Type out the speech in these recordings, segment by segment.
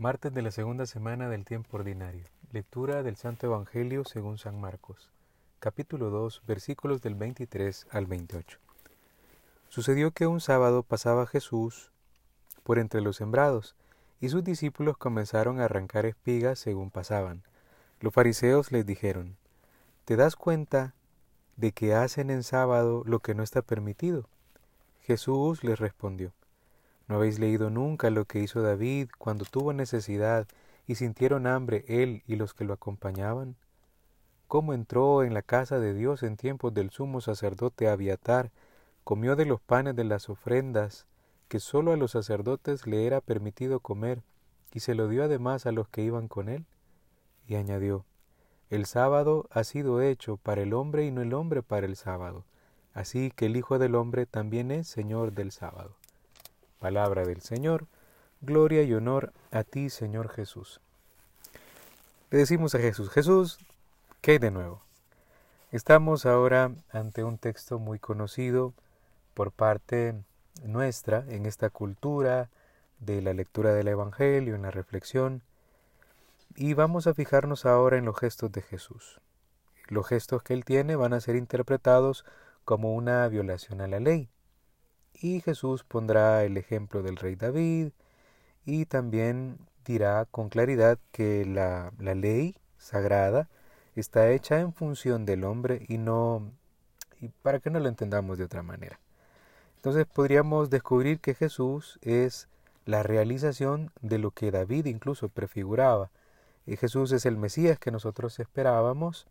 Martes de la segunda semana del tiempo ordinario. Lectura del Santo Evangelio según San Marcos. Capítulo 2, versículos del 23 al 28. Sucedió que un sábado pasaba Jesús por entre los sembrados, y sus discípulos comenzaron a arrancar espigas según pasaban. Los fariseos les dijeron, ¿Te das cuenta de que hacen en sábado lo que no está permitido? Jesús les respondió, ¿No habéis leído nunca lo que hizo David cuando tuvo necesidad y sintieron hambre él y los que lo acompañaban? ¿Cómo entró en la casa de Dios en tiempos del sumo sacerdote Abiatar, comió de los panes de las ofrendas que sólo a los sacerdotes le era permitido comer, y se lo dio además a los que iban con él? Y añadió, El sábado ha sido hecho para el hombre y no el hombre para el sábado, así que el Hijo del hombre también es Señor del sábado. Palabra del Señor, gloria y honor a ti, Señor Jesús. Le decimos a Jesús, Jesús, ¿qué de nuevo? Estamos ahora ante un texto muy conocido por parte nuestra en esta cultura de la lectura del Evangelio, en la reflexión, y vamos a fijarnos ahora en los gestos de Jesús. Los gestos que él tiene van a ser interpretados como una violación a la ley y Jesús pondrá el ejemplo del rey David y también dirá con claridad que la, la ley sagrada está hecha en función del hombre y no y para que no lo entendamos de otra manera. Entonces podríamos descubrir que Jesús es la realización de lo que David incluso prefiguraba. Y Jesús es el Mesías que nosotros esperábamos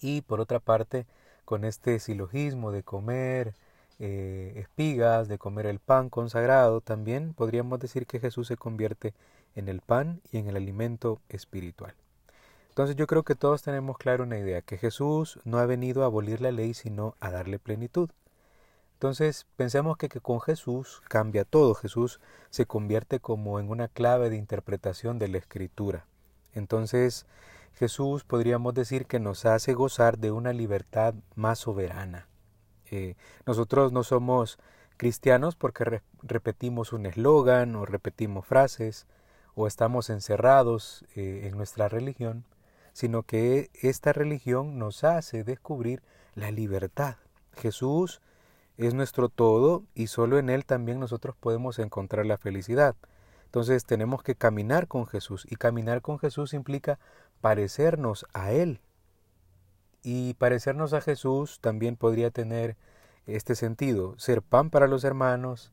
y por otra parte con este silogismo de comer, eh, espigas, de comer el pan consagrado, también podríamos decir que Jesús se convierte en el pan y en el alimento espiritual. Entonces yo creo que todos tenemos claro una idea, que Jesús no ha venido a abolir la ley, sino a darle plenitud. Entonces pensemos que, que con Jesús cambia todo, Jesús se convierte como en una clave de interpretación de la escritura. Entonces Jesús podríamos decir que nos hace gozar de una libertad más soberana nosotros no somos cristianos porque repetimos un eslogan o repetimos frases o estamos encerrados eh, en nuestra religión, sino que esta religión nos hace descubrir la libertad. Jesús es nuestro todo y solo en Él también nosotros podemos encontrar la felicidad. Entonces tenemos que caminar con Jesús y caminar con Jesús implica parecernos a Él, y parecernos a Jesús también podría tener este sentido, ser pan para los hermanos,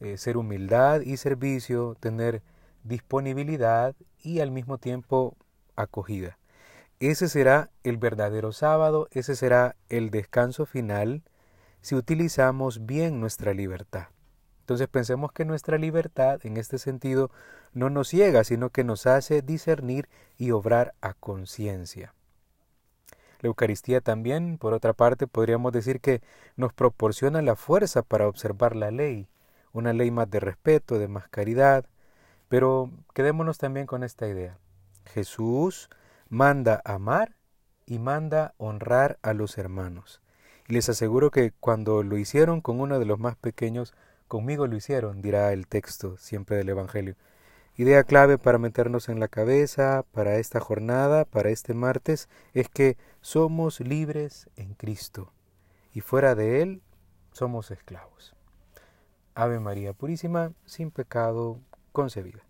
eh, ser humildad y servicio, tener disponibilidad y al mismo tiempo acogida. Ese será el verdadero sábado, ese será el descanso final si utilizamos bien nuestra libertad. Entonces pensemos que nuestra libertad en este sentido no nos ciega, sino que nos hace discernir y obrar a conciencia. La Eucaristía también, por otra parte, podríamos decir que nos proporciona la fuerza para observar la ley, una ley más de respeto, de más caridad, pero quedémonos también con esta idea. Jesús manda amar y manda honrar a los hermanos. Y les aseguro que cuando lo hicieron con uno de los más pequeños, conmigo lo hicieron, dirá el texto siempre del Evangelio. Idea clave para meternos en la cabeza para esta jornada, para este martes, es que somos libres en Cristo y fuera de Él somos esclavos. Ave María Purísima, sin pecado concebida.